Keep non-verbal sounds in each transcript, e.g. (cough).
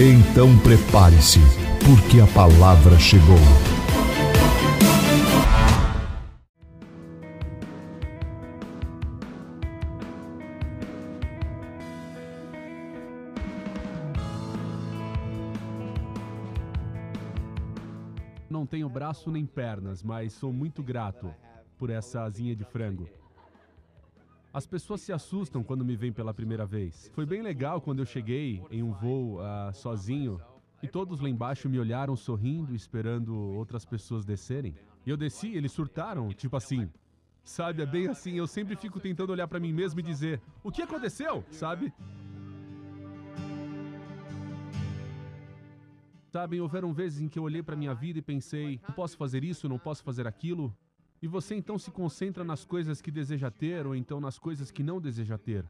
Então prepare-se, porque a palavra chegou. Não tenho braço nem pernas, mas sou muito grato por essa asinha de frango. As pessoas se assustam quando me veem pela primeira vez. Foi bem legal quando eu cheguei em um voo uh, sozinho e todos lá embaixo me olharam sorrindo, esperando outras pessoas descerem. E eu desci, eles surtaram, tipo assim. Sabe, é bem assim, eu sempre fico tentando olhar para mim mesmo e dizer: "O que aconteceu?", sabe? Sabem, houveram vezes em que eu olhei para minha vida e pensei: não posso fazer isso, não posso fazer aquilo. E você então se concentra nas coisas que deseja ter ou então nas coisas que não deseja ter.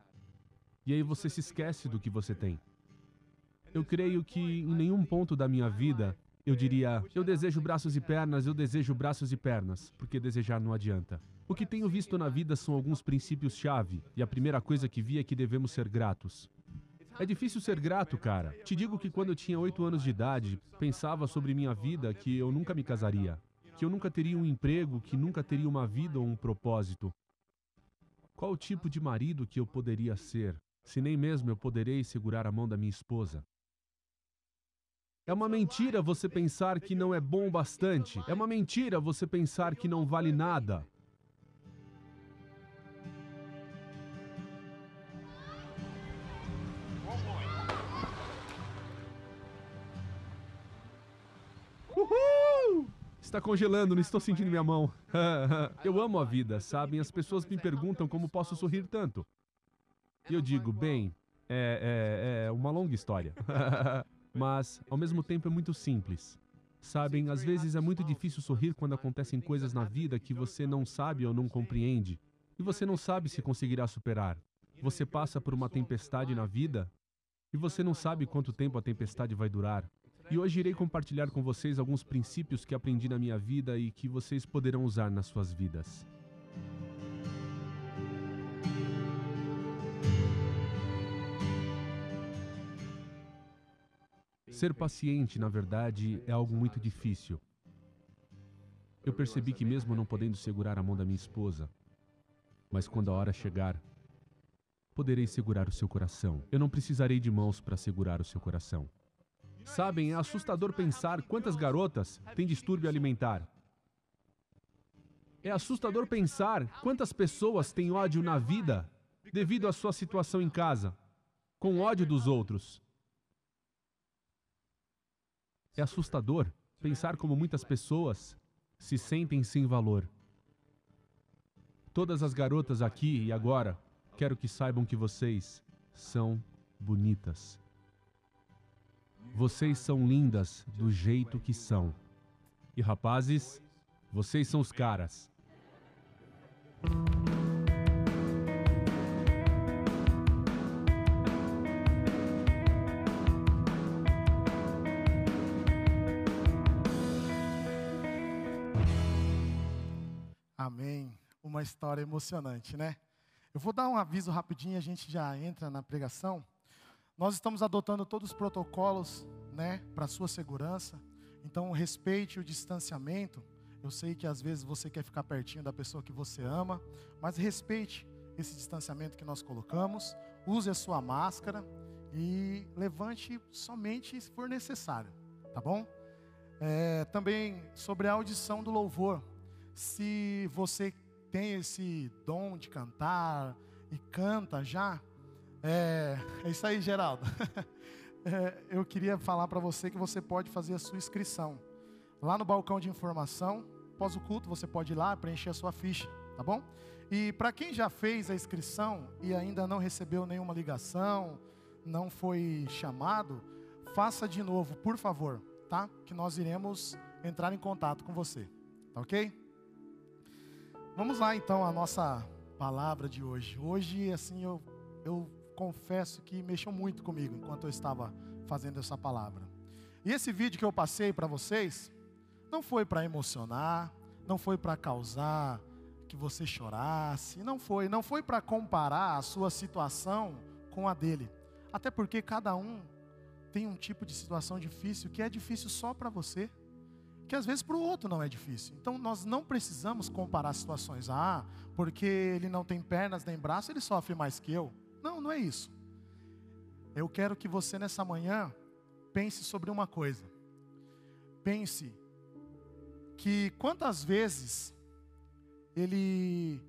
E aí você se esquece do que você tem. Eu creio que em nenhum ponto da minha vida eu diria: eu desejo braços e pernas, eu desejo braços e pernas, porque desejar não adianta. O que tenho visto na vida são alguns princípios-chave, e a primeira coisa que vi é que devemos ser gratos. É difícil ser grato, cara. Te digo que quando eu tinha 8 anos de idade, pensava sobre minha vida que eu nunca me casaria que eu nunca teria um emprego, que nunca teria uma vida ou um propósito. Qual o tipo de marido que eu poderia ser, se nem mesmo eu poderei segurar a mão da minha esposa? É uma mentira você pensar que não é bom bastante. É uma mentira você pensar que não vale nada. Está congelando, não estou sentindo minha mão. (laughs) eu amo a vida, sabem? As pessoas me perguntam como posso sorrir tanto. E eu digo, bem, é, é, é uma longa história. (laughs) Mas, ao mesmo tempo, é muito simples. Sabem, às vezes é muito difícil sorrir quando acontecem coisas na vida que você não sabe ou não compreende. E você não sabe se conseguirá superar. Você passa por uma tempestade na vida e você não sabe quanto tempo a tempestade vai durar. E hoje irei compartilhar com vocês alguns princípios que aprendi na minha vida e que vocês poderão usar nas suas vidas. Ser paciente, na verdade, é algo muito difícil. Eu percebi que, mesmo não podendo segurar a mão da minha esposa, mas quando a hora chegar, poderei segurar o seu coração. Eu não precisarei de mãos para segurar o seu coração. Sabem, é assustador pensar quantas garotas têm distúrbio alimentar. É assustador pensar quantas pessoas têm ódio na vida devido à sua situação em casa, com ódio dos outros. É assustador pensar como muitas pessoas se sentem sem valor. Todas as garotas aqui e agora, quero que saibam que vocês são bonitas. Vocês são lindas do jeito que são. E rapazes, vocês são os caras. Amém. Uma história emocionante, né? Eu vou dar um aviso rapidinho, a gente já entra na pregação. Nós estamos adotando todos os protocolos, né, para sua segurança. Então, respeite o distanciamento. Eu sei que às vezes você quer ficar pertinho da pessoa que você ama, mas respeite esse distanciamento que nós colocamos. Use a sua máscara e levante somente se for necessário, tá bom? É, também sobre a audição do louvor. Se você tem esse dom de cantar e canta já, é, é isso aí, Geraldo. (laughs) É, eu queria falar para você que você pode fazer a sua inscrição. Lá no balcão de informação, após o culto, você pode ir lá preencher a sua ficha, tá bom? E para quem já fez a inscrição e ainda não recebeu nenhuma ligação, não foi chamado, faça de novo, por favor, tá? Que nós iremos entrar em contato com você, tá ok? Vamos lá então a nossa palavra de hoje. Hoje, assim, eu, eu confesso que mexeu muito comigo enquanto eu estava fazendo essa palavra. E esse vídeo que eu passei para vocês não foi para emocionar, não foi para causar que você chorasse, não foi, não foi para comparar a sua situação com a dele. Até porque cada um tem um tipo de situação difícil que é difícil só para você, que às vezes para o outro não é difícil. Então nós não precisamos comparar situações. Ah, porque ele não tem pernas nem braço, ele sofre mais que eu. Não, não é isso. Eu quero que você nessa manhã pense sobre uma coisa. Pense que quantas vezes ele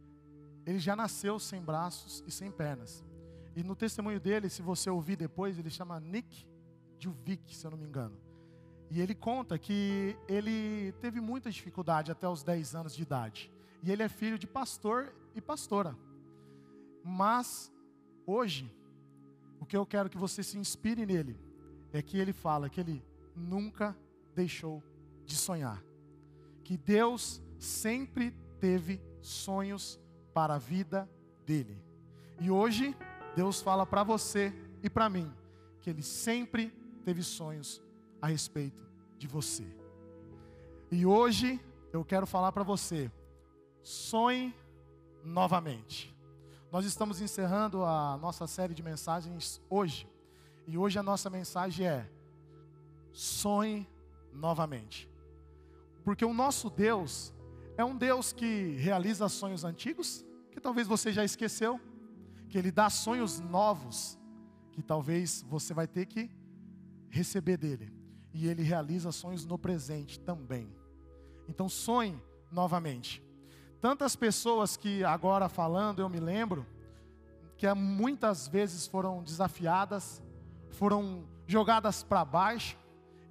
ele já nasceu sem braços e sem pernas. E no testemunho dele, se você ouvir depois, ele chama Nick Duvik, se eu não me engano. E ele conta que ele teve muita dificuldade até os 10 anos de idade. E ele é filho de pastor e pastora. Mas hoje, o que eu quero que você se inspire nele é que ele fala que ele nunca deixou de sonhar. Que Deus sempre teve sonhos para a vida dele. E hoje, Deus fala para você e para mim que ele sempre teve sonhos a respeito de você. E hoje eu quero falar para você: sonhe novamente. Nós estamos encerrando a nossa série de mensagens hoje. E hoje a nossa mensagem é: sonhe novamente. Porque o nosso Deus é um Deus que realiza sonhos antigos, que talvez você já esqueceu, que Ele dá sonhos novos, que talvez você vai ter que receber dele. E Ele realiza sonhos no presente também. Então sonhe novamente. Tantas pessoas que agora falando, eu me lembro, que muitas vezes foram desafiadas, foram jogadas para baixo,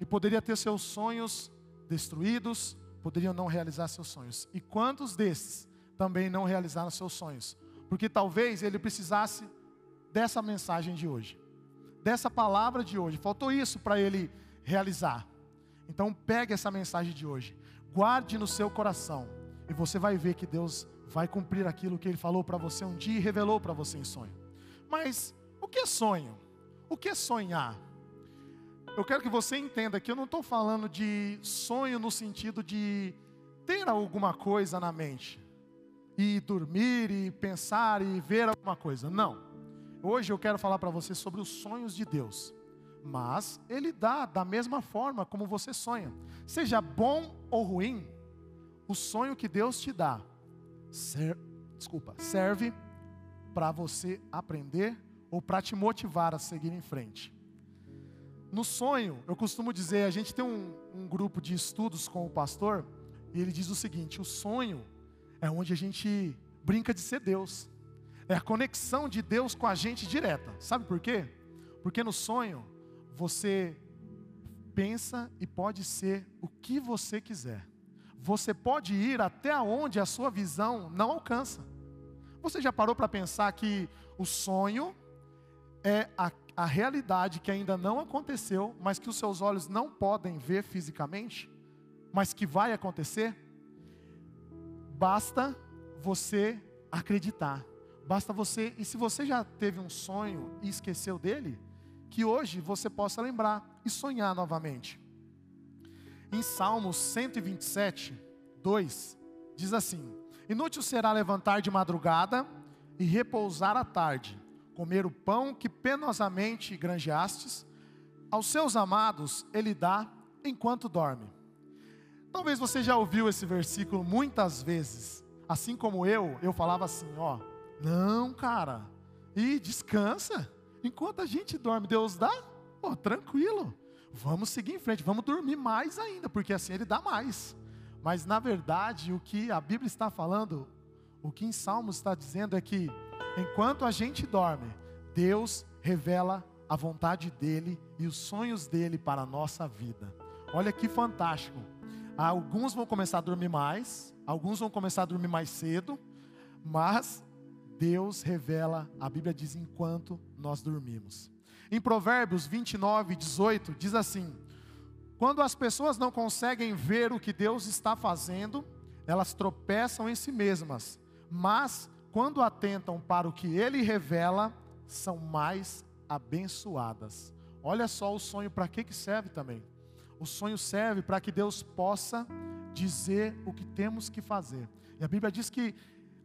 e poderia ter seus sonhos destruídos, poderiam não realizar seus sonhos. E quantos desses também não realizaram seus sonhos? Porque talvez ele precisasse dessa mensagem de hoje, dessa palavra de hoje. Faltou isso para ele realizar. Então pegue essa mensagem de hoje, guarde no seu coração e você vai ver que Deus vai cumprir aquilo que Ele falou para você um dia e revelou para você em sonho. Mas o que é sonho? O que é sonhar? Eu quero que você entenda que eu não estou falando de sonho no sentido de ter alguma coisa na mente, e dormir, e pensar, e ver alguma coisa. Não. Hoje eu quero falar para você sobre os sonhos de Deus. Mas Ele dá da mesma forma como você sonha. Seja bom ou ruim, o sonho que Deus te dá, ser, desculpa, serve para você aprender ou para te motivar a seguir em frente. No sonho, eu costumo dizer, a gente tem um, um grupo de estudos com o pastor, e ele diz o seguinte: o sonho é onde a gente brinca de ser Deus, é a conexão de Deus com a gente direta. Sabe por quê? Porque no sonho você pensa e pode ser o que você quiser você pode ir até onde a sua visão não alcança. Você já parou para pensar que o sonho é a, a realidade que ainda não aconteceu, mas que os seus olhos não podem ver fisicamente, mas que vai acontecer? Basta você acreditar. Basta você, e se você já teve um sonho e esqueceu dele, que hoje você possa lembrar e sonhar novamente. Em Salmos 127, 2, diz assim: Inútil será levantar de madrugada e repousar à tarde, comer o pão que penosamente granjeastes, aos seus amados ele dá enquanto dorme. Talvez você já ouviu esse versículo muitas vezes, assim como eu, eu falava assim, ó, não, cara, e descansa, enquanto a gente dorme, Deus dá, pô, tranquilo, vamos seguir em frente, vamos dormir mais ainda, porque assim ele dá mais. Mas na verdade, o que a Bíblia está falando, o que em Salmos está dizendo é que enquanto a gente dorme, Deus revela a vontade dele e os sonhos dele para a nossa vida. Olha que fantástico. Alguns vão começar a dormir mais, alguns vão começar a dormir mais cedo, mas Deus revela, a Bíblia diz, enquanto nós dormimos. Em Provérbios 29, 18, diz assim: Quando as pessoas não conseguem ver o que Deus está fazendo, elas tropeçam em si mesmas, mas quando atentam para o que Ele revela, são mais abençoadas. Olha só o sonho para que, que serve também. O sonho serve para que Deus possa dizer o que temos que fazer. E a Bíblia diz que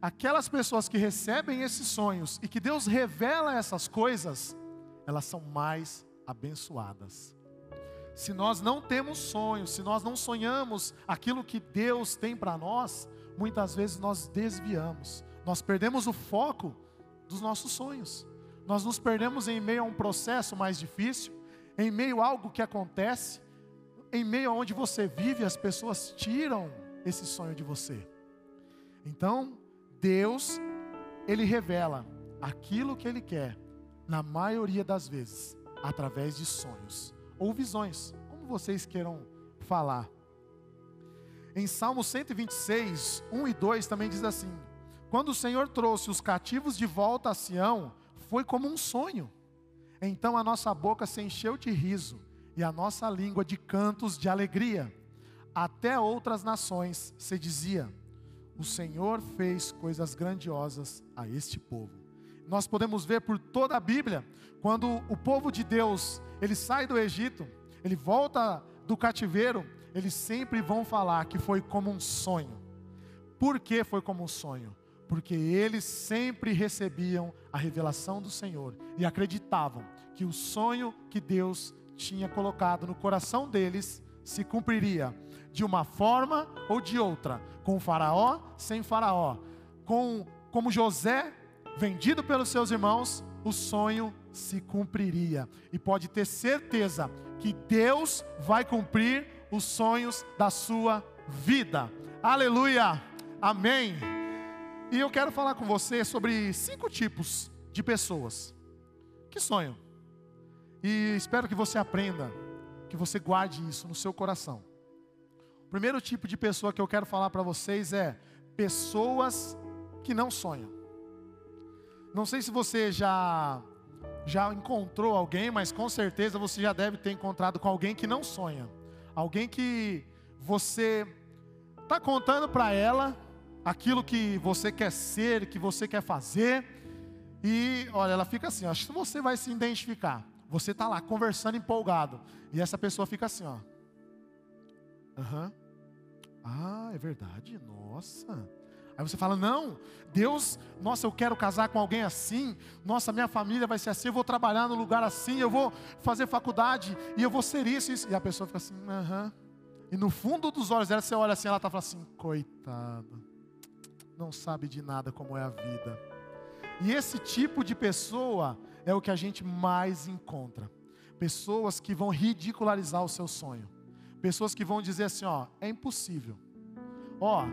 aquelas pessoas que recebem esses sonhos e que Deus revela essas coisas, elas são mais abençoadas. Se nós não temos sonhos, se nós não sonhamos aquilo que Deus tem para nós, muitas vezes nós desviamos, nós perdemos o foco dos nossos sonhos, nós nos perdemos em meio a um processo mais difícil, em meio a algo que acontece, em meio a onde você vive, as pessoas tiram esse sonho de você. Então, Deus, Ele revela aquilo que Ele quer, na maioria das vezes, através de sonhos ou visões, como vocês queiram falar. Em Salmo 126, 1 e 2 também diz assim: Quando o Senhor trouxe os cativos de volta a Sião, foi como um sonho. Então a nossa boca se encheu de riso e a nossa língua de cantos de alegria. Até outras nações se dizia: O Senhor fez coisas grandiosas a este povo. Nós podemos ver por toda a Bíblia, quando o povo de Deus, ele sai do Egito, ele volta do cativeiro, eles sempre vão falar que foi como um sonho. Por que foi como um sonho? Porque eles sempre recebiam a revelação do Senhor e acreditavam que o sonho que Deus tinha colocado no coração deles se cumpriria de uma forma ou de outra, com Faraó, sem Faraó, com como José vendido pelos seus irmãos, o sonho se cumpriria. E pode ter certeza que Deus vai cumprir os sonhos da sua vida. Aleluia. Amém. E eu quero falar com você sobre cinco tipos de pessoas que sonham. E espero que você aprenda, que você guarde isso no seu coração. O primeiro tipo de pessoa que eu quero falar para vocês é pessoas que não sonham. Não sei se você já já encontrou alguém, mas com certeza você já deve ter encontrado com alguém que não sonha. Alguém que você está contando para ela aquilo que você quer ser, que você quer fazer, e olha, ela fica assim, acho que você vai se identificar. Você está lá conversando empolgado. E essa pessoa fica assim, ó. Aham. Uhum. Ah, é verdade. Nossa. Aí você fala: Não, Deus, nossa, eu quero casar com alguém assim. Nossa, minha família vai ser assim. Eu vou trabalhar no lugar assim. Eu vou fazer faculdade. E eu vou ser isso. isso. E a pessoa fica assim: Aham. E no fundo dos olhos dela, você olha assim, ela está falando assim: Coitado, não sabe de nada como é a vida. E esse tipo de pessoa é o que a gente mais encontra. Pessoas que vão ridicularizar o seu sonho. Pessoas que vão dizer assim, ó, é impossível. Ó,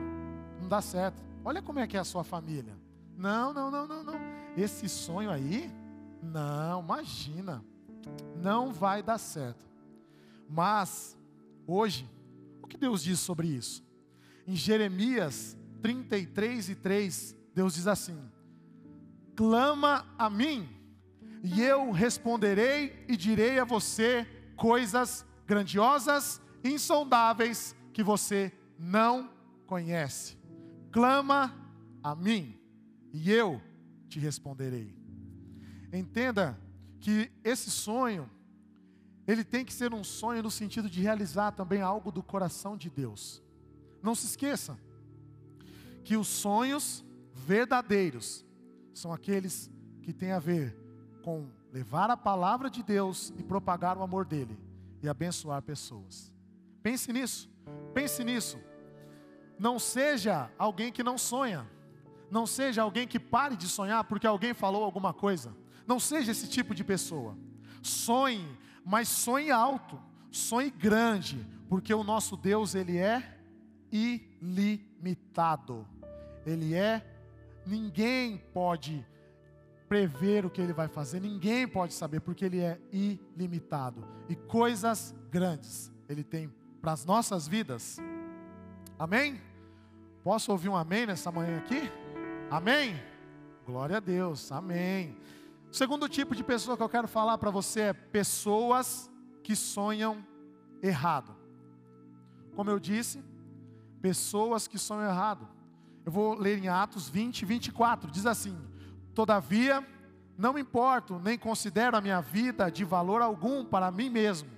não dá certo. Olha como é que é a sua família. Não, não, não, não, não. Esse sonho aí, não, imagina. Não vai dar certo. Mas hoje, o que Deus diz sobre isso? Em Jeremias 33 e 3, Deus diz assim: Clama a mim e eu responderei e direi a você coisas grandiosas, insondáveis que você não conhece. Clama a mim e eu te responderei. Entenda que esse sonho ele tem que ser um sonho no sentido de realizar também algo do coração de Deus. Não se esqueça que os sonhos verdadeiros são aqueles que têm a ver com levar a palavra de Deus e propagar o amor dele e abençoar pessoas. Pense nisso, pense nisso. Não seja alguém que não sonha. Não seja alguém que pare de sonhar porque alguém falou alguma coisa. Não seja esse tipo de pessoa. Sonhe, mas sonhe alto, sonhe grande, porque o nosso Deus ele é ilimitado. Ele é ninguém pode prever o que ele vai fazer, ninguém pode saber, porque ele é ilimitado. E coisas grandes ele tem para as nossas vidas. Amém? Posso ouvir um amém nessa manhã aqui? Amém? Glória a Deus, amém. O segundo tipo de pessoa que eu quero falar para você é pessoas que sonham errado. Como eu disse, pessoas que sonham errado. Eu vou ler em Atos 20, 24. Diz assim: Todavia, não importo, nem considero a minha vida de valor algum para mim mesmo,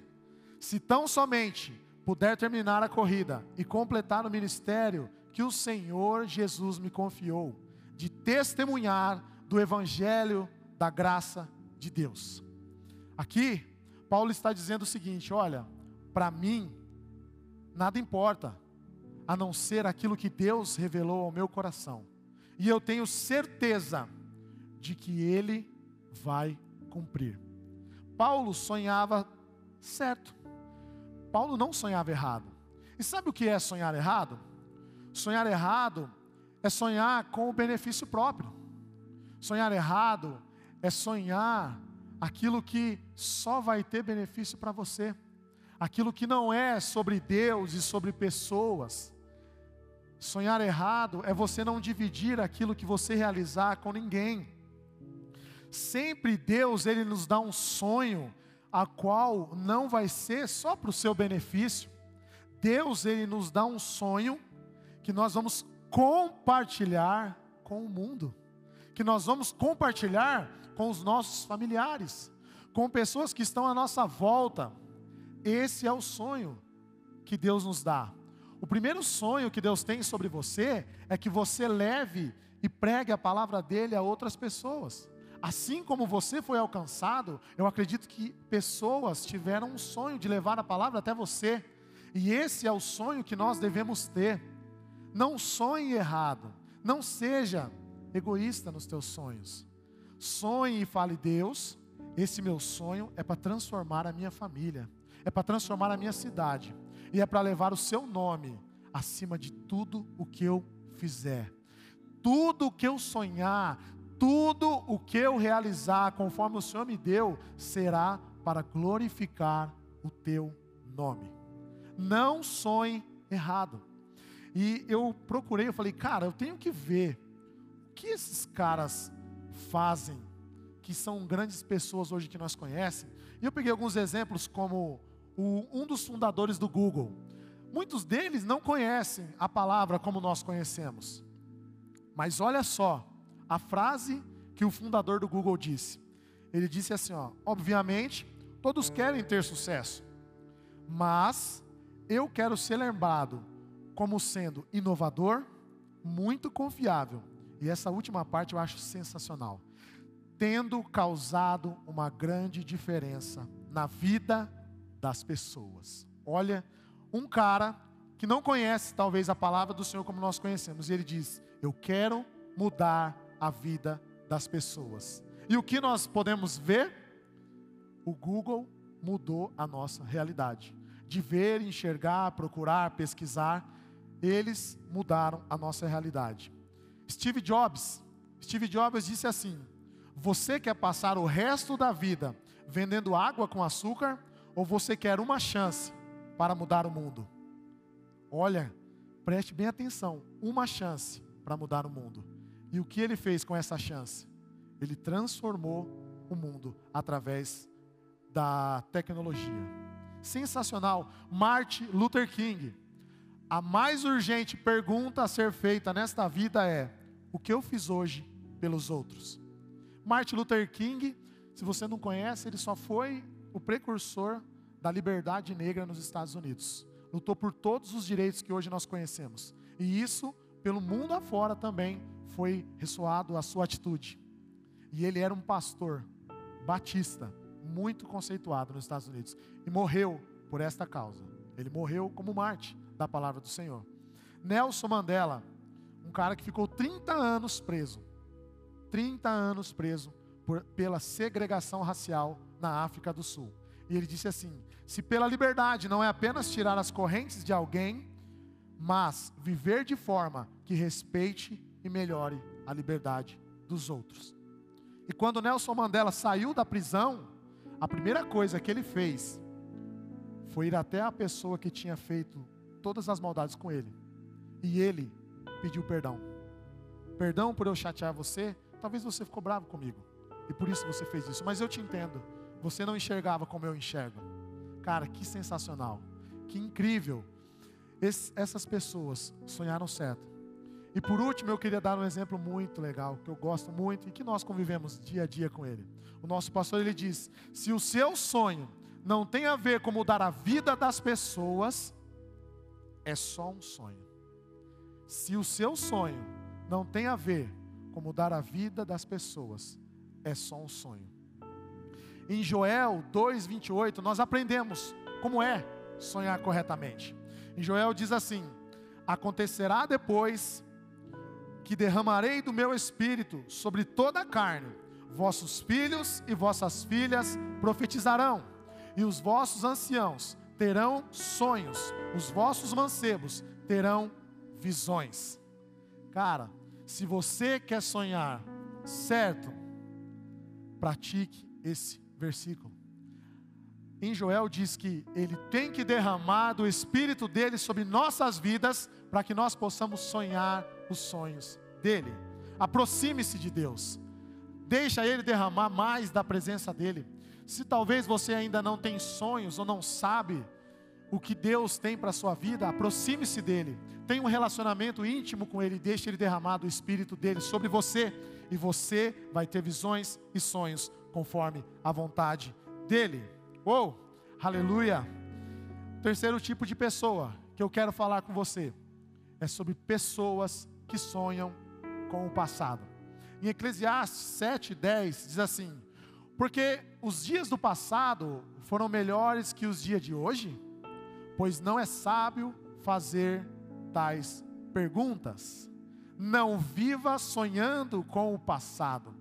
se tão somente puder terminar a corrida e completar o ministério que o Senhor Jesus me confiou, de testemunhar do Evangelho da graça de Deus. Aqui, Paulo está dizendo o seguinte: olha, para mim, nada importa, a não ser aquilo que Deus revelou ao meu coração, e eu tenho certeza de que Ele vai cumprir. Paulo sonhava certo, Paulo não sonhava errado. E sabe o que é sonhar errado? Sonhar errado é sonhar com o benefício próprio. Sonhar errado é sonhar aquilo que só vai ter benefício para você, aquilo que não é sobre Deus e sobre pessoas. Sonhar errado é você não dividir aquilo que você realizar com ninguém. Sempre Deus ele nos dá um sonho a qual não vai ser só para o seu benefício. Deus ele nos dá um sonho que nós vamos compartilhar com o mundo, que nós vamos compartilhar com os nossos familiares, com pessoas que estão à nossa volta. Esse é o sonho que Deus nos dá. O primeiro sonho que Deus tem sobre você é que você leve e pregue a palavra dele a outras pessoas. Assim como você foi alcançado, eu acredito que pessoas tiveram um sonho de levar a palavra até você. E esse é o sonho que nós devemos ter. Não sonhe errado. Não seja egoísta nos teus sonhos. Sonhe e fale, Deus, esse meu sonho é para transformar a minha família, é para transformar a minha cidade, e é para levar o seu nome acima de tudo o que eu fizer. Tudo o que eu sonhar, tudo o que eu realizar, conforme o Senhor me deu, será para glorificar o teu nome. Não sonhe errado. E eu procurei, eu falei, cara, eu tenho que ver o que esses caras fazem, que são grandes pessoas hoje que nós conhecemos. E eu peguei alguns exemplos, como o, um dos fundadores do Google. Muitos deles não conhecem a palavra como nós conhecemos. Mas olha só, a frase que o fundador do Google disse. Ele disse assim: ó, obviamente, todos querem ter sucesso, mas eu quero ser lembrado como sendo inovador, muito confiável. E essa última parte eu acho sensacional. Tendo causado uma grande diferença na vida das pessoas. Olha, um cara que não conhece talvez a palavra do Senhor como nós conhecemos, e ele diz: Eu quero mudar a vida das pessoas. E o que nós podemos ver? O Google mudou a nossa realidade. De ver, enxergar, procurar, pesquisar, eles mudaram a nossa realidade. Steve Jobs, Steve Jobs disse assim: Você quer passar o resto da vida vendendo água com açúcar ou você quer uma chance para mudar o mundo? Olha, preste bem atenção, uma chance para mudar o mundo. E o que ele fez com essa chance? Ele transformou o mundo através da tecnologia. Sensacional. Martin Luther King. A mais urgente pergunta a ser feita nesta vida é: o que eu fiz hoje pelos outros? Martin Luther King, se você não conhece, ele só foi o precursor da liberdade negra nos Estados Unidos. Lutou por todos os direitos que hoje nós conhecemos. E isso, pelo mundo afora também, foi ressoado a sua atitude. E ele era um pastor batista, muito conceituado nos Estados Unidos, e morreu por esta causa. Ele morreu como Marte da palavra do Senhor. Nelson Mandela, um cara que ficou 30 anos preso, 30 anos preso por, pela segregação racial na África do Sul. E ele disse assim: se pela liberdade não é apenas tirar as correntes de alguém, mas viver de forma que respeite e melhore a liberdade dos outros. E quando Nelson Mandela saiu da prisão, a primeira coisa que ele fez foi ir até a pessoa que tinha feito todas as maldades com ele. E ele pediu perdão. Perdão por eu chatear você, talvez você ficou bravo comigo. E por isso você fez isso. Mas eu te entendo. Você não enxergava como eu enxergo. Cara, que sensacional. Que incrível. Essas pessoas sonharam certo. E por último, eu queria dar um exemplo muito legal, que eu gosto muito e que nós convivemos dia a dia com ele. O nosso pastor ele diz: se o seu sonho não tem a ver com mudar a vida das pessoas, é só um sonho. Se o seu sonho não tem a ver com mudar a vida das pessoas, é só um sonho. Em Joel 2:28 nós aprendemos como é sonhar corretamente. Em Joel diz assim: Acontecerá depois que derramarei do meu espírito sobre toda a carne. Vossos filhos e vossas filhas profetizarão, e os vossos anciãos terão sonhos, os vossos mancebos terão visões. Cara, se você quer sonhar certo, pratique esse versículo. Em Joel diz que ele tem que derramar do espírito dele sobre nossas vidas para que nós possamos sonhar os sonhos dele. Aproxime-se de Deus. Deixa ele derramar mais da presença dele. Se talvez você ainda não tem sonhos ou não sabe o que Deus tem para a sua vida, aproxime-se dele. Tenha um relacionamento íntimo com ele, deixe ele derramar do espírito dele sobre você e você vai ter visões e sonhos conforme a vontade dele. Oh, aleluia! Terceiro tipo de pessoa que eu quero falar com você é sobre pessoas que sonham com o passado. Em Eclesiastes 7:10 diz assim: Porque os dias do passado foram melhores que os dias de hoje, pois não é sábio fazer tais perguntas. Não viva sonhando com o passado.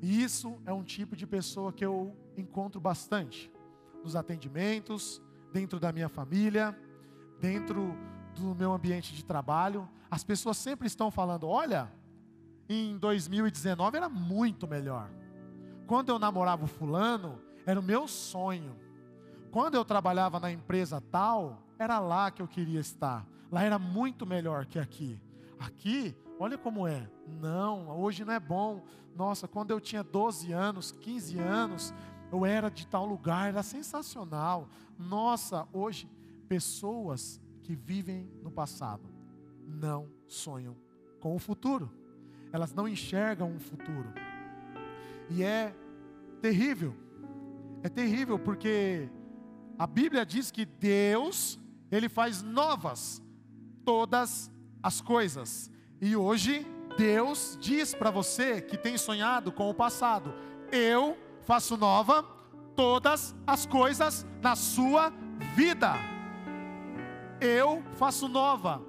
E isso é um tipo de pessoa que eu encontro bastante nos atendimentos, dentro da minha família, dentro do meu ambiente de trabalho. As pessoas sempre estão falando: olha, em 2019 era muito melhor. Quando eu namorava o fulano, era o meu sonho. Quando eu trabalhava na empresa tal, era lá que eu queria estar. Lá era muito melhor que aqui. Aqui Olha como é. Não, hoje não é bom. Nossa, quando eu tinha 12 anos, 15 anos, eu era de tal lugar, era sensacional. Nossa, hoje, pessoas que vivem no passado não sonham com o futuro. Elas não enxergam um futuro. E é terrível. É terrível porque a Bíblia diz que Deus, ele faz novas todas as coisas. E hoje Deus diz para você que tem sonhado com o passado: eu faço nova todas as coisas na sua vida. Eu faço nova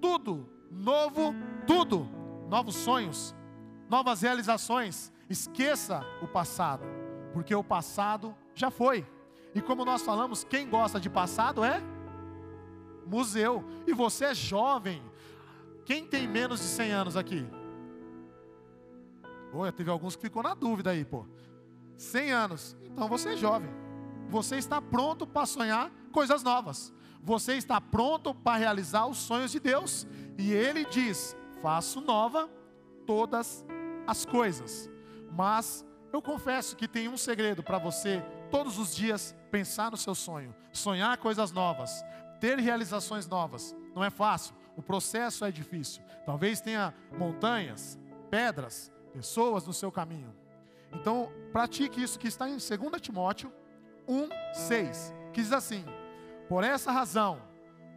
tudo, novo tudo, novos sonhos, novas realizações. Esqueça o passado, porque o passado já foi. E como nós falamos, quem gosta de passado é museu. E você é jovem, quem tem menos de 100 anos aqui? Olha, teve alguns que ficou na dúvida aí, pô. 100 anos. Então você é jovem. Você está pronto para sonhar coisas novas. Você está pronto para realizar os sonhos de Deus. E Ele diz: faço nova todas as coisas. Mas eu confesso que tem um segredo para você todos os dias pensar no seu sonho, sonhar coisas novas, ter realizações novas. Não é fácil. O processo é difícil. Talvez tenha montanhas, pedras, pessoas no seu caminho. Então, pratique isso que está em 2 Timóteo 1, 6, que diz assim: Por essa razão,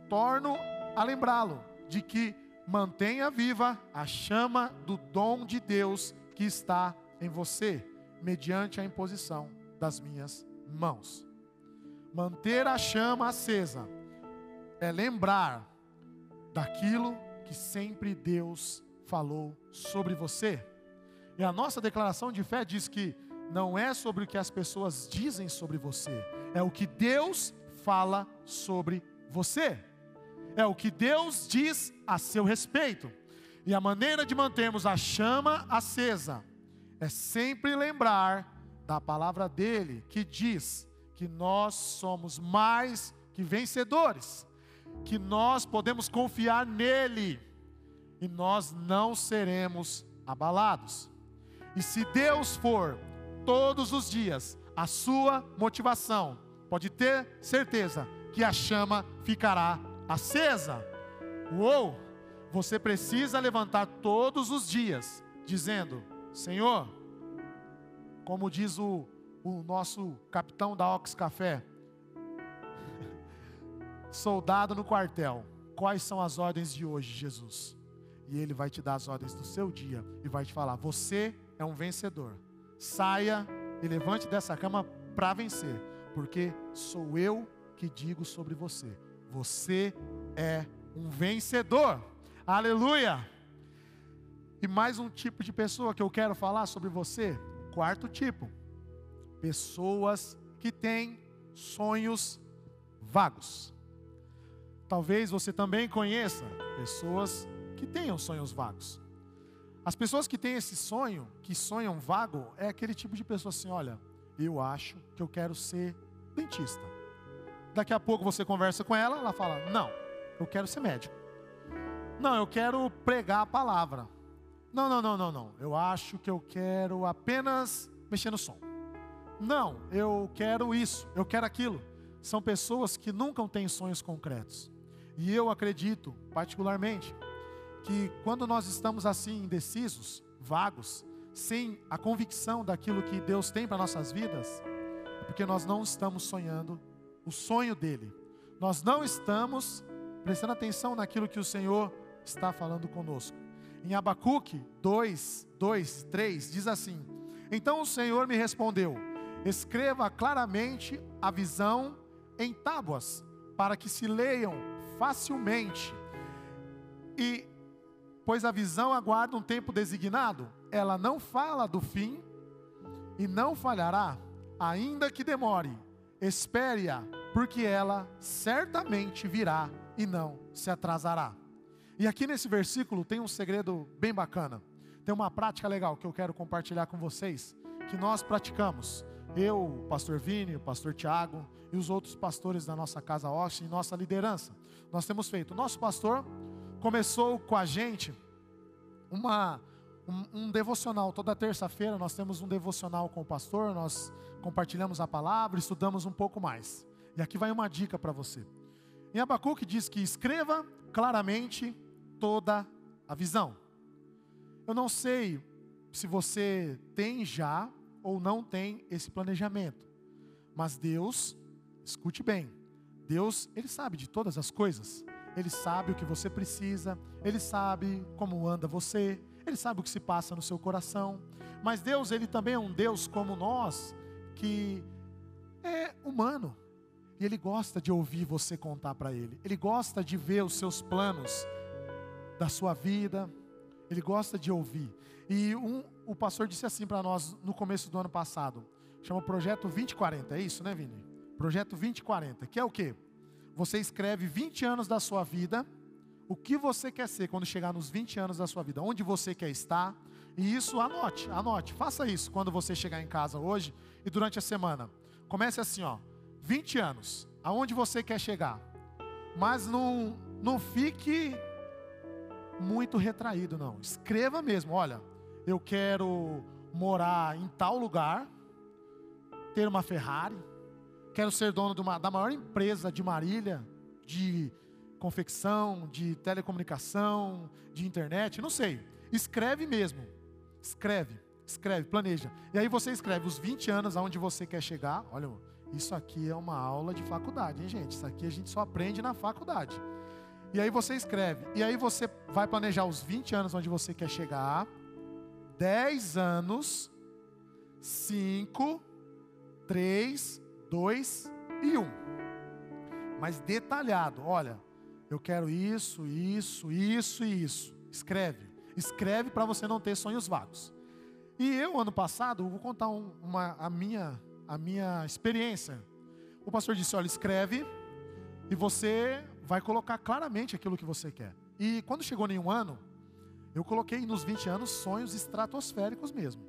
torno a lembrá-lo de que mantenha viva a chama do dom de Deus que está em você, mediante a imposição das minhas mãos. Manter a chama acesa é lembrar daquilo que sempre Deus falou sobre você. E a nossa declaração de fé diz que não é sobre o que as pessoas dizem sobre você, é o que Deus fala sobre você. É o que Deus diz a seu respeito. E a maneira de mantermos a chama acesa é sempre lembrar da palavra dele, que diz que nós somos mais que vencedores que nós podemos confiar nele e nós não seremos abalados. E se Deus for todos os dias a sua motivação, pode ter certeza que a chama ficará acesa. Uou! Você precisa levantar todos os dias, dizendo: Senhor, como diz o, o nosso capitão da Ox Café, (laughs) soldado no quartel, quais são as ordens de hoje, Jesus? E ele vai te dar as ordens do seu dia e vai te falar: Você é um vencedor. Saia e levante dessa cama para vencer, porque sou eu que digo sobre você. Você é um vencedor. Aleluia! E mais um tipo de pessoa que eu quero falar sobre você. Quarto tipo: pessoas que têm sonhos vagos. Talvez você também conheça pessoas que tenham sonhos vagos. As pessoas que têm esse sonho, que sonham vago, é aquele tipo de pessoa assim: olha, eu acho que eu quero ser dentista. Daqui a pouco você conversa com ela, ela fala: não, eu quero ser médico. Não, eu quero pregar a palavra. Não, não, não, não, não. Eu acho que eu quero apenas mexer no som. Não, eu quero isso, eu quero aquilo. São pessoas que nunca têm sonhos concretos. E eu acredito, particularmente, que quando nós estamos assim indecisos, vagos, sem a convicção daquilo que Deus tem para nossas vidas, porque nós não estamos sonhando o sonho dele. Nós não estamos prestando atenção naquilo que o Senhor está falando conosco. Em Abacuque 2, 2, 3 diz assim: Então o Senhor me respondeu: Escreva claramente a visão em tábuas, para que se leiam facilmente. E pois a visão aguarda um tempo designado, ela não fala do fim e não falhará, ainda que demore. Espere-a, porque ela certamente virá e não se atrasará. E aqui nesse versículo tem um segredo bem bacana. Tem uma prática legal que eu quero compartilhar com vocês, que nós praticamos. Eu, o pastor Vini, o pastor Tiago e os outros pastores da nossa casa Austin, nossa liderança nós temos feito. Nosso pastor começou com a gente uma, um, um devocional. Toda terça-feira nós temos um devocional com o pastor, nós compartilhamos a palavra, estudamos um pouco mais. E aqui vai uma dica para você. Em Abacuque diz que escreva claramente toda a visão. Eu não sei se você tem já ou não tem esse planejamento, mas Deus, escute bem, Deus, Ele sabe de todas as coisas. Ele sabe o que você precisa, Ele sabe como anda você, Ele sabe o que se passa no seu coração. Mas Deus, Ele também é um Deus como nós, que é humano. E Ele gosta de ouvir você contar para Ele. Ele gosta de ver os seus planos da sua vida. Ele gosta de ouvir. E um, o pastor disse assim para nós no começo do ano passado. Chama Projeto 2040, é isso, né, Vini? Projeto 2040, que é o quê? Você escreve 20 anos da sua vida, o que você quer ser quando chegar nos 20 anos da sua vida, onde você quer estar, e isso anote, anote, faça isso quando você chegar em casa hoje e durante a semana. Comece assim, ó, 20 anos, aonde você quer chegar. Mas não, não fique muito retraído, não. Escreva mesmo, olha, eu quero morar em tal lugar, ter uma Ferrari, quero ser dono uma, da maior empresa de Marília, de confecção, de telecomunicação, de internet, não sei. Escreve mesmo. Escreve, escreve, planeja. E aí você escreve os 20 anos aonde você quer chegar. Olha, isso aqui é uma aula de faculdade, hein, gente? Isso aqui a gente só aprende na faculdade. E aí você escreve. E aí você vai planejar os 20 anos onde você quer chegar. 10 anos, 5, 3, 2 e 1. Um. Mas detalhado, olha, eu quero isso, isso, isso e isso. Escreve. Escreve para você não ter sonhos vagos. E eu, ano passado, vou contar um, uma, a, minha, a minha experiência. O pastor disse: olha, escreve e você vai colocar claramente aquilo que você quer. E quando chegou em um ano, eu coloquei nos 20 anos sonhos estratosféricos mesmo.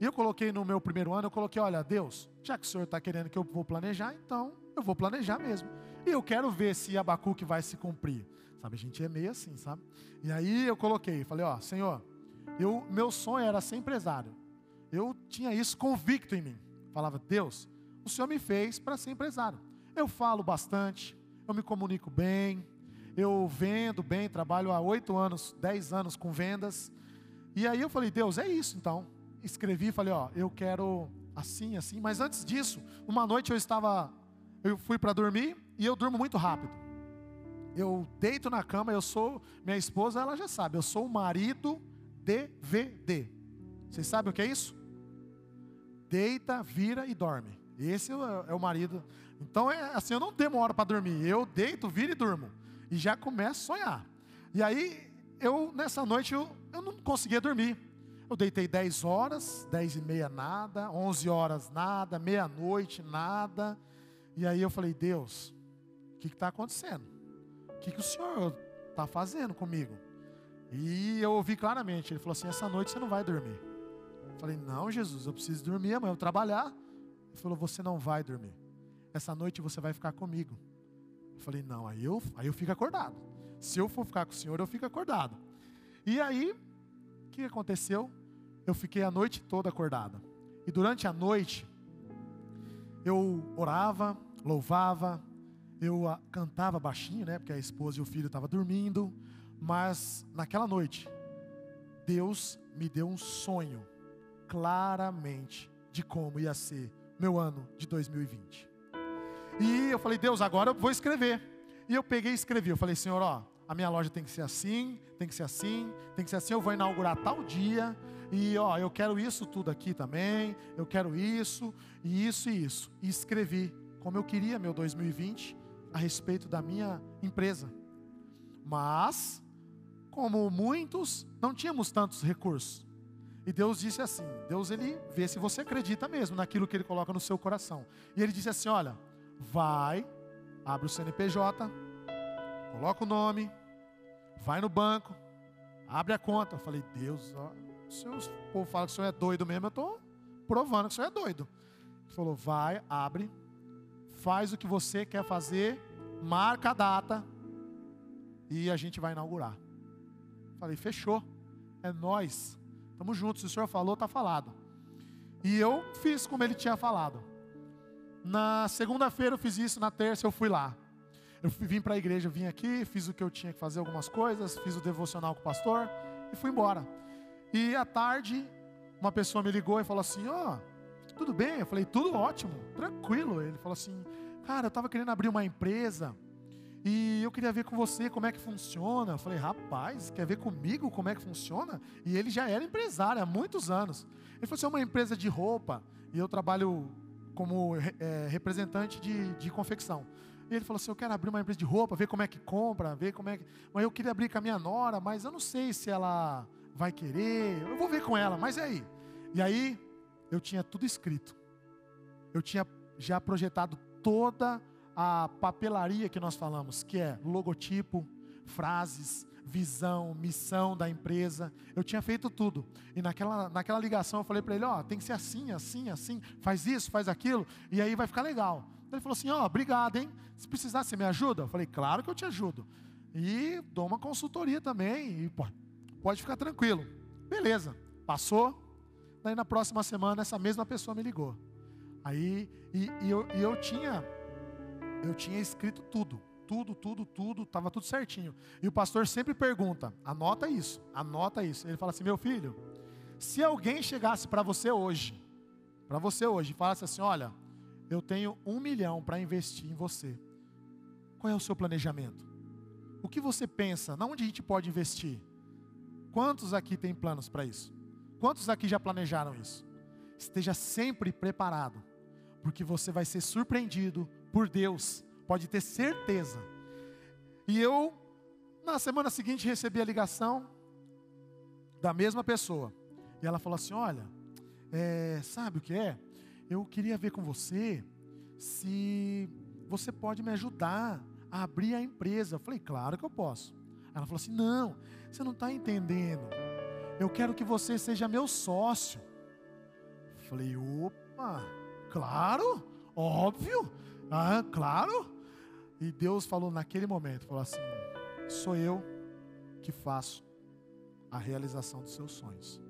E eu coloquei no meu primeiro ano, eu coloquei, olha, Deus, já que o Senhor está querendo que eu vou planejar, então eu vou planejar mesmo. E eu quero ver se Abacuque vai se cumprir. Sabe, a gente é meio assim, sabe? E aí eu coloquei, falei, ó, Senhor, eu, meu sonho era ser empresário. eu tinha isso convicto em mim. Falava, Deus, o Senhor me fez para ser empresário. Eu falo bastante, eu me comunico bem, eu vendo bem, trabalho há oito anos, dez anos com vendas. E aí eu falei, Deus, é isso então. Escrevi e falei, ó, eu quero assim, assim. Mas antes disso, uma noite eu estava, eu fui para dormir e eu durmo muito rápido. Eu deito na cama, eu sou, minha esposa, ela já sabe, eu sou o marido DVD. Vocês sabem o que é isso? Deita, vira e dorme. Esse é o marido. Então é assim, eu não demoro para dormir. Eu deito, viro e durmo. E já começo a sonhar. E aí, eu, nessa noite, eu, eu não conseguia dormir. Eu deitei 10 horas, 10 e meia nada, 11 horas nada, meia-noite nada. E aí eu falei, Deus, que está acontecendo? O que, que o Senhor está fazendo comigo? E eu ouvi claramente, ele falou assim, essa noite você não vai dormir. Eu falei, não Jesus, eu preciso dormir, amanhã eu trabalhar. Ele falou, você não vai dormir. Essa noite você vai ficar comigo. Eu falei, não, aí eu, aí eu fico acordado. Se eu for ficar com o Senhor, eu fico acordado. E aí, o que aconteceu? Eu fiquei a noite toda acordada. E durante a noite, eu orava, louvava, eu cantava baixinho, né? Porque a esposa e o filho estavam dormindo. Mas naquela noite, Deus me deu um sonho, claramente, de como ia ser meu ano de 2020. E eu falei, Deus, agora eu vou escrever. E eu peguei e escrevi. Eu falei, Senhor, ó, a minha loja tem que ser assim, tem que ser assim, tem que ser assim. Eu vou inaugurar tal dia. E ó, eu quero isso tudo aqui também. Eu quero isso, e isso e isso. E escrevi como eu queria meu 2020 a respeito da minha empresa. Mas, como muitos, não tínhamos tantos recursos. E Deus disse assim: Deus ele vê se você acredita mesmo naquilo que ele coloca no seu coração. E ele disse assim: Olha, vai, abre o CNPJ, coloca o nome, vai no banco, abre a conta. Eu falei, Deus, ó, se o povo fala que o senhor é doido mesmo, eu estou provando que o senhor é doido. Ele falou, vai, abre, faz o que você quer fazer, marca a data e a gente vai inaugurar. Falei, fechou, é nós, estamos juntos. Se o senhor falou, está falado. E eu fiz como ele tinha falado. Na segunda-feira eu fiz isso, na terça eu fui lá. Eu vim para a igreja, vim aqui, fiz o que eu tinha que fazer algumas coisas, fiz o devocional com o pastor e fui embora. E à tarde, uma pessoa me ligou e falou assim: Ó, oh, tudo bem? Eu falei: Tudo ótimo, tranquilo. Ele falou assim: Cara, eu estava querendo abrir uma empresa e eu queria ver com você como é que funciona. Eu falei: Rapaz, quer ver comigo como é que funciona? E ele já era empresário há muitos anos. Ele falou assim: É uma empresa de roupa e eu trabalho como é, representante de, de confecção. E ele falou assim: Eu quero abrir uma empresa de roupa, ver como é que compra, ver como é que. Mas eu queria abrir com a minha nora, mas eu não sei se ela vai querer. Eu vou ver com ela, mas e aí? E aí, eu tinha tudo escrito. Eu tinha já projetado toda a papelaria que nós falamos, que é logotipo, frases, visão, missão da empresa. Eu tinha feito tudo. E naquela, naquela ligação eu falei para ele: Ó, oh, tem que ser assim, assim, assim. Faz isso, faz aquilo. E aí vai ficar legal. Ele falou assim: Ó, oh, obrigado, hein? Se precisar, você me ajuda? Eu falei: Claro que eu te ajudo. E dou uma consultoria também. E pode ficar tranquilo. Beleza. Passou. Daí na próxima semana essa mesma pessoa me ligou. Aí e, e eu, e eu tinha eu tinha escrito tudo tudo, tudo, tudo, estava tudo certinho. E o pastor sempre pergunta: anota isso, anota isso. Ele fala assim: meu filho, se alguém chegasse para você hoje, para você hoje, e falasse assim: olha, eu tenho um milhão para investir em você, qual é o seu planejamento? O que você pensa? Na onde a gente pode investir? Quantos aqui têm planos para isso? Quantos aqui já planejaram isso? Esteja sempre preparado, porque você vai ser surpreendido por Deus pode ter certeza. E eu, na semana seguinte, recebi a ligação da mesma pessoa. E ela falou assim: Olha, é, sabe o que é? Eu queria ver com você se você pode me ajudar a abrir a empresa. Eu falei: Claro que eu posso. Ela falou assim: Não, você não está entendendo. Eu quero que você seja meu sócio. Falei: Opa, claro, óbvio. Ah, claro. E Deus falou naquele momento, falou assim: "Sou eu que faço a realização dos seus sonhos.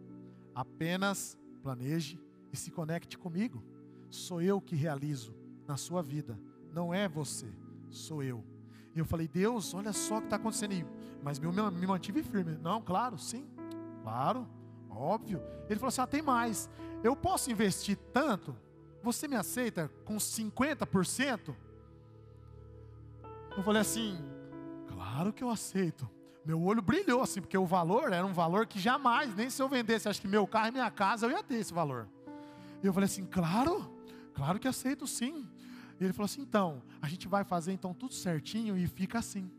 Apenas planeje e se conecte comigo. Sou eu que realizo na sua vida, não é você, sou eu. E eu falei, Deus, olha só o que está acontecendo. Mas eu me mantive firme. Não, claro, sim, claro, óbvio. Ele falou assim: ah, tem mais. Eu posso investir tanto? Você me aceita com 50%? Eu falei assim: claro que eu aceito. Meu olho brilhou assim, porque o valor era um valor que jamais, nem se eu vendesse, acho que meu carro e minha casa, eu ia ter esse valor. E eu falei assim: claro, claro que aceito sim. E ele falou assim: então, a gente vai fazer então tudo certinho e fica assim.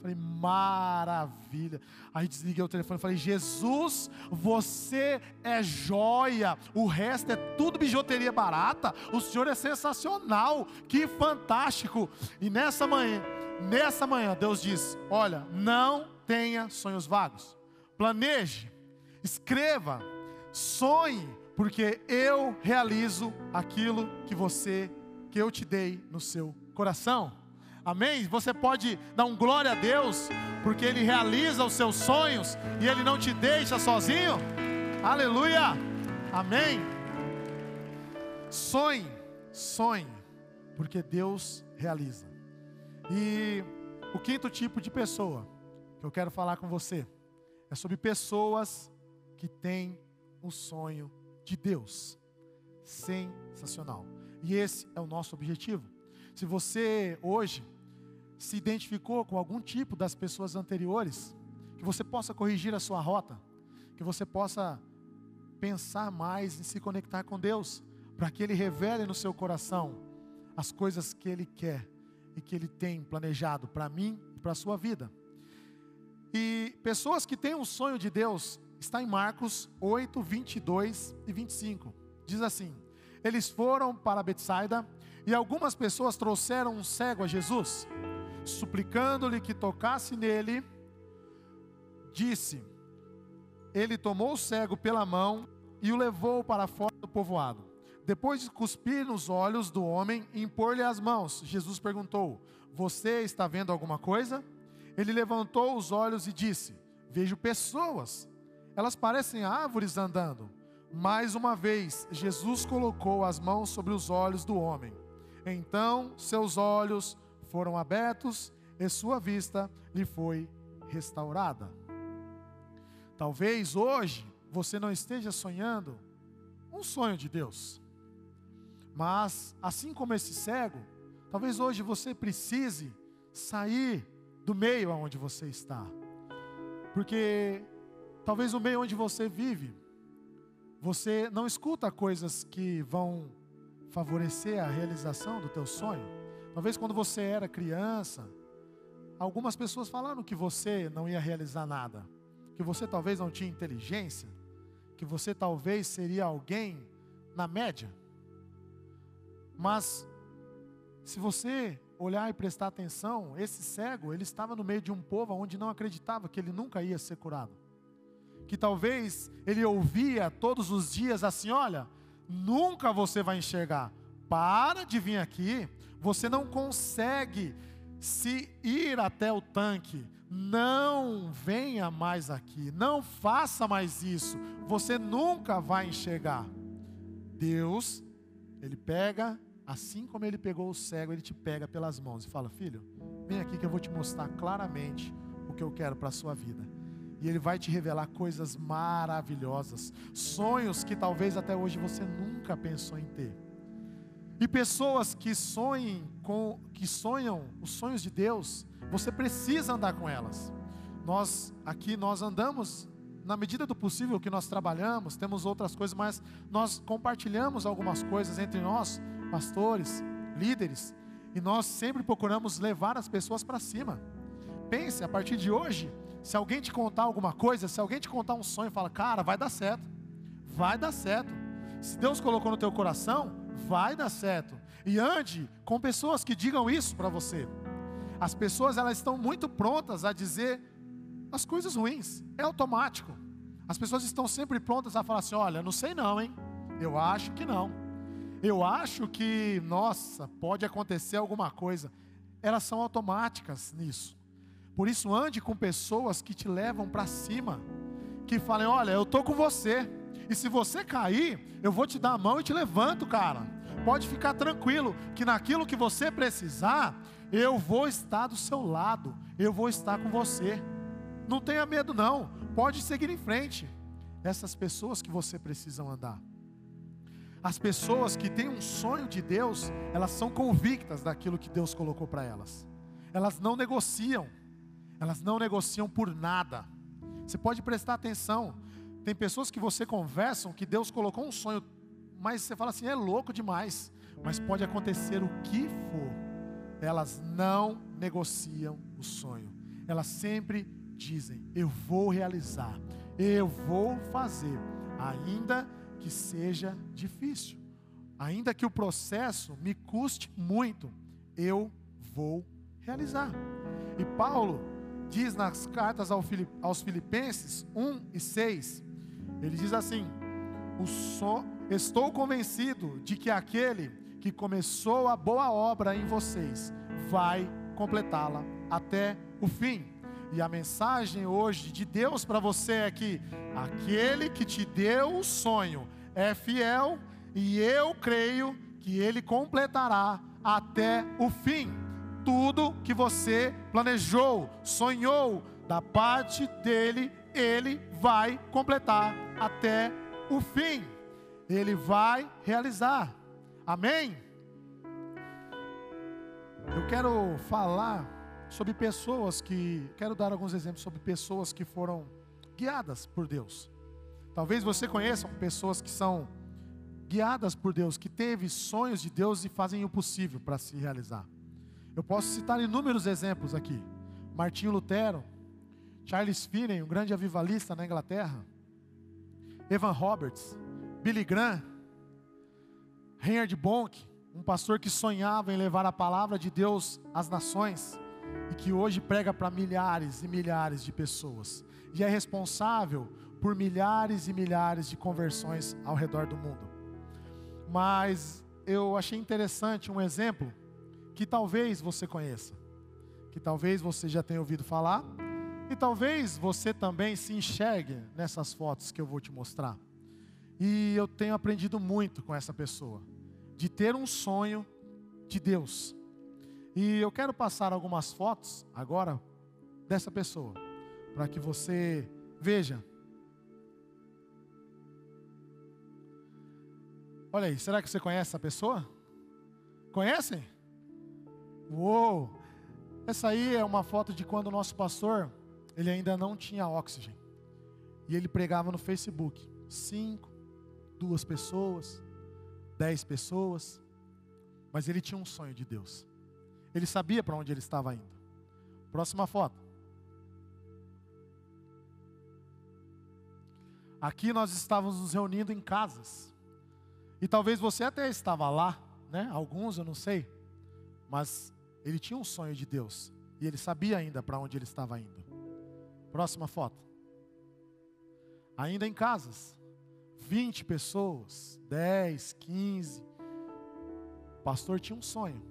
Falei, maravilha. Aí desliguei o telefone e falei, Jesus, você é joia. O resto é tudo bijuteria barata. O Senhor é sensacional. Que fantástico. E nessa manhã, nessa manhã, Deus diz: Olha, não tenha sonhos vagos. Planeje, escreva, sonhe, porque eu realizo aquilo que você que eu te dei no seu coração. Amém? Você pode dar um glória a Deus, porque Ele realiza os seus sonhos e Ele não te deixa sozinho. Aleluia! Amém? Sonhe, sonhe, porque Deus realiza. E o quinto tipo de pessoa que eu quero falar com você é sobre pessoas que têm um sonho de Deus. Sensacional. E esse é o nosso objetivo. Se você hoje se identificou com algum tipo das pessoas anteriores, que você possa corrigir a sua rota, que você possa pensar mais em se conectar com Deus, para que Ele revele no seu coração as coisas que Ele quer e que Ele tem planejado para mim e para a sua vida. E pessoas que têm um sonho de Deus, está em Marcos 8, 22 e 25. Diz assim: eles foram para Betsaida e algumas pessoas trouxeram um cego a Jesus, suplicando-lhe que tocasse nele. Disse: Ele tomou o cego pela mão e o levou para fora do povoado. Depois de cuspir nos olhos do homem e impor-lhe as mãos, Jesus perguntou: Você está vendo alguma coisa? Ele levantou os olhos e disse: Vejo pessoas. Elas parecem árvores andando. Mais uma vez, Jesus colocou as mãos sobre os olhos do homem. Então seus olhos foram abertos e sua vista lhe foi restaurada. Talvez hoje você não esteja sonhando um sonho de Deus. Mas, assim como esse cego, talvez hoje você precise sair do meio aonde você está. Porque talvez o meio onde você vive você não escuta coisas que vão favorecer a realização do teu sonho. Talvez quando você era criança, algumas pessoas falaram que você não ia realizar nada, que você talvez não tinha inteligência, que você talvez seria alguém na média. Mas se você olhar e prestar atenção, esse cego, ele estava no meio de um povo onde não acreditava que ele nunca ia ser curado que talvez ele ouvia todos os dias assim: olha, nunca você vai enxergar. Para de vir aqui, você não consegue se ir até o tanque. Não venha mais aqui, não faça mais isso. Você nunca vai enxergar. Deus, ele pega, assim como ele pegou o cego, ele te pega pelas mãos e fala: Filho, vem aqui que eu vou te mostrar claramente o que eu quero para a sua vida e Ele vai te revelar coisas maravilhosas, sonhos que talvez até hoje você nunca pensou em ter. E pessoas que sonhem com, que sonham os sonhos de Deus, você precisa andar com elas. Nós aqui nós andamos na medida do possível que nós trabalhamos, temos outras coisas, mas nós compartilhamos algumas coisas entre nós, pastores, líderes, e nós sempre procuramos levar as pessoas para cima. Pense, a partir de hoje, se alguém te contar alguma coisa, se alguém te contar um sonho, fala, cara, vai dar certo. Vai dar certo. Se Deus colocou no teu coração, vai dar certo. E ande com pessoas que digam isso para você. As pessoas elas estão muito prontas a dizer as coisas ruins. É automático. As pessoas estão sempre prontas a falar assim: olha, não sei não, hein? Eu acho que não. Eu acho que, nossa, pode acontecer alguma coisa. Elas são automáticas nisso. Por isso, ande com pessoas que te levam para cima, que falem: olha, eu estou com você, E se você cair, eu vou te dar a mão e te levanto, cara. Pode ficar tranquilo que naquilo que você precisar, eu vou estar do seu lado, eu vou estar com você. Não tenha medo não, pode seguir em frente. Essas pessoas que você precisa andar. As pessoas que têm um sonho de Deus, elas são convictas daquilo que Deus colocou para elas. Elas não negociam. Elas não negociam por nada. Você pode prestar atenção. Tem pessoas que você conversam que Deus colocou um sonho, mas você fala assim, é louco demais. Mas pode acontecer o que for. Elas não negociam o sonho. Elas sempre dizem: Eu vou realizar, eu vou fazer, ainda que seja difícil, ainda que o processo me custe muito, eu vou realizar. E Paulo diz nas cartas aos Filipenses 1 e 6, ele diz assim: Estou convencido de que aquele que começou a boa obra em vocês vai completá-la até o fim. E a mensagem hoje de Deus para você é que aquele que te deu o sonho é fiel e eu creio que ele completará até o fim. Tudo que você planejou, sonhou, da parte dele, ele vai completar até o fim. Ele vai realizar. Amém? Eu quero falar sobre pessoas que, quero dar alguns exemplos sobre pessoas que foram guiadas por Deus. Talvez você conheça pessoas que são guiadas por Deus, que teve sonhos de Deus e fazem o possível para se realizar. Eu posso citar inúmeros exemplos aqui. Martinho Lutero, Charles Finney, um grande avivalista na Inglaterra, Evan Roberts, Billy Graham, Reinhard Bonk, um pastor que sonhava em levar a palavra de Deus às nações e que hoje prega para milhares e milhares de pessoas e é responsável por milhares e milhares de conversões ao redor do mundo. Mas eu achei interessante um exemplo que talvez você conheça, que talvez você já tenha ouvido falar, e talvez você também se enxergue nessas fotos que eu vou te mostrar. E eu tenho aprendido muito com essa pessoa, de ter um sonho de Deus e eu quero passar algumas fotos agora dessa pessoa, para que você veja. Olha aí, será que você conhece essa pessoa? Conhecem? Uou! Essa aí é uma foto de quando o nosso pastor, ele ainda não tinha oxigênio. E ele pregava no Facebook. Cinco, duas pessoas, dez pessoas. Mas ele tinha um sonho de Deus. Ele sabia para onde ele estava indo. Próxima foto. Aqui nós estávamos nos reunindo em casas. E talvez você até estava lá, né? Alguns eu não sei. Mas ele tinha um sonho de Deus. E ele sabia ainda para onde ele estava indo. Próxima foto. Ainda em casas. 20 pessoas, 10, 15. O pastor tinha um sonho.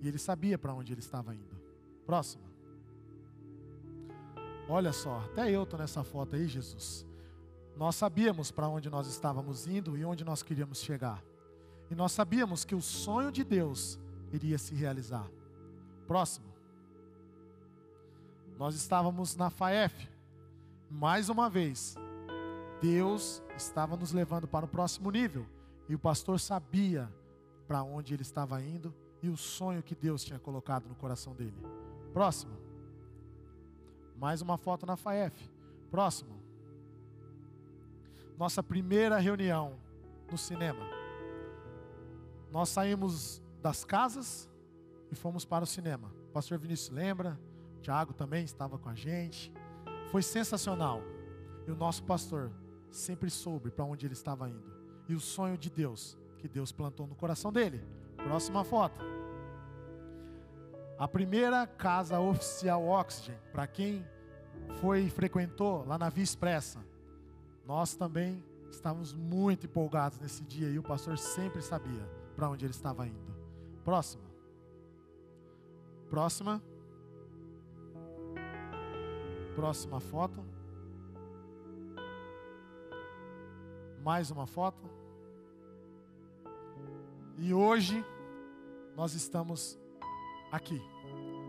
E ele sabia para onde ele estava indo. Próxima. Olha só, até eu estou nessa foto aí, Jesus. Nós sabíamos para onde nós estávamos indo e onde nós queríamos chegar. E nós sabíamos que o sonho de Deus iria se realizar. Próximo. Nós estávamos na FAEF. Mais uma vez, Deus estava nos levando para o próximo nível. E o pastor sabia para onde ele estava indo e o sonho que Deus tinha colocado no coração dele. Próximo. Mais uma foto na FAEF. Próximo. Nossa primeira reunião no cinema. Nós saímos das casas e fomos para o cinema. O pastor Vinícius lembra, Tiago também estava com a gente. Foi sensacional. E o nosso pastor sempre soube para onde ele estava indo. E o sonho de Deus que Deus plantou no coração dele. Próxima foto. A primeira casa oficial Oxygen, para quem foi e frequentou lá na Via Expressa, nós também estávamos muito empolgados nesse dia e o pastor sempre sabia para onde ele estava indo. Próxima. Próxima. Próxima foto. Mais uma foto. E hoje nós estamos aqui.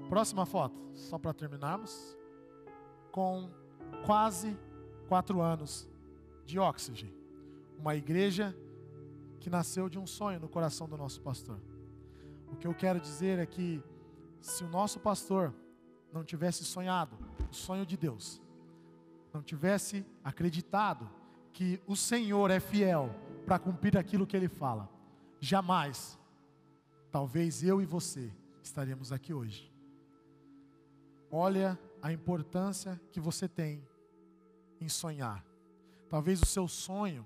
Próxima foto, só para terminarmos. Com quase quatro anos de oxigênio. Uma igreja que nasceu de um sonho no coração do nosso pastor. O que eu quero dizer é que se o nosso pastor não tivesse sonhado o sonho de Deus, não tivesse acreditado que o Senhor é fiel para cumprir aquilo que ele fala, jamais, talvez eu e você estaremos aqui hoje. Olha a importância que você tem em sonhar. Talvez o seu sonho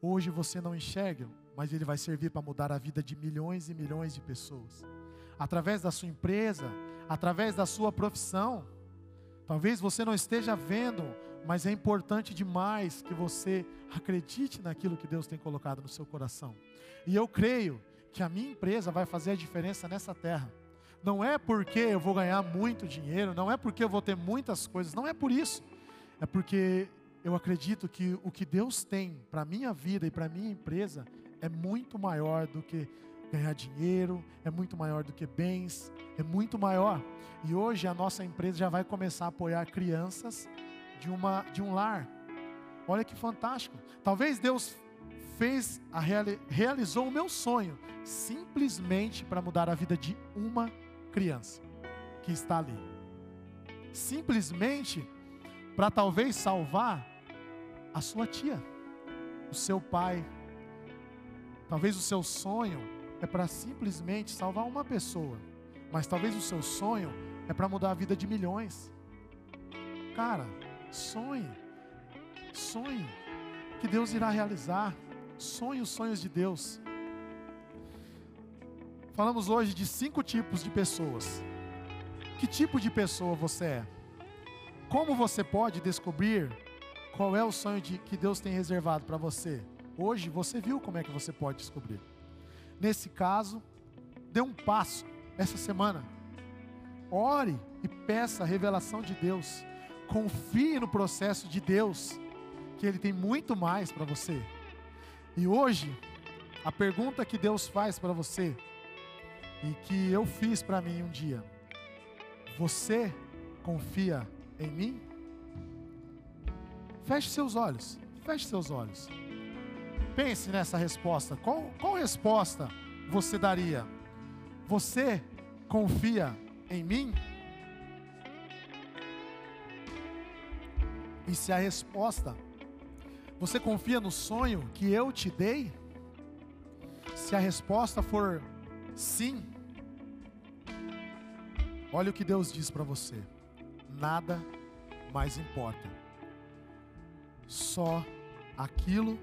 hoje você não enxergue, mas ele vai servir para mudar a vida de milhões e milhões de pessoas. Através da sua empresa, através da sua profissão. Talvez você não esteja vendo, mas é importante demais que você acredite naquilo que Deus tem colocado no seu coração. E eu creio que a minha empresa vai fazer a diferença nessa terra. Não é porque eu vou ganhar muito dinheiro, não é porque eu vou ter muitas coisas, não é por isso. É porque eu acredito que o que Deus tem para a minha vida e para a minha empresa é muito maior do que ganhar dinheiro, é muito maior do que bens, é muito maior. E hoje a nossa empresa já vai começar a apoiar crianças de, uma, de um lar. Olha que fantástico. Talvez Deus fez, a, realizou o meu sonho simplesmente para mudar a vida de uma criança que está ali. Simplesmente para talvez salvar a sua tia, o seu pai. Talvez o seu sonho é para simplesmente salvar uma pessoa, mas talvez o seu sonho é para mudar a vida de milhões. Cara, sonhe, sonhe que Deus irá realizar, sonhe os sonhos de Deus. Falamos hoje de cinco tipos de pessoas. Que tipo de pessoa você é? Como você pode descobrir qual é o sonho de, que Deus tem reservado para você? Hoje você viu como é que você pode descobrir. Nesse caso, dê um passo essa semana. Ore e peça a revelação de Deus. Confie no processo de Deus, que Ele tem muito mais para você. E hoje, a pergunta que Deus faz para você, e que eu fiz para mim um dia: Você confia em mim? Feche seus olhos, feche seus olhos. Pense nessa resposta. Qual, qual resposta você daria? Você confia em mim? E se a resposta, você confia no sonho que eu te dei? Se a resposta for sim, olha o que Deus diz para você: nada mais importa, só aquilo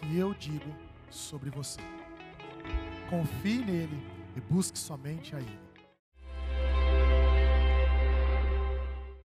que eu digo sobre você. Confie nele e busque somente a Ele.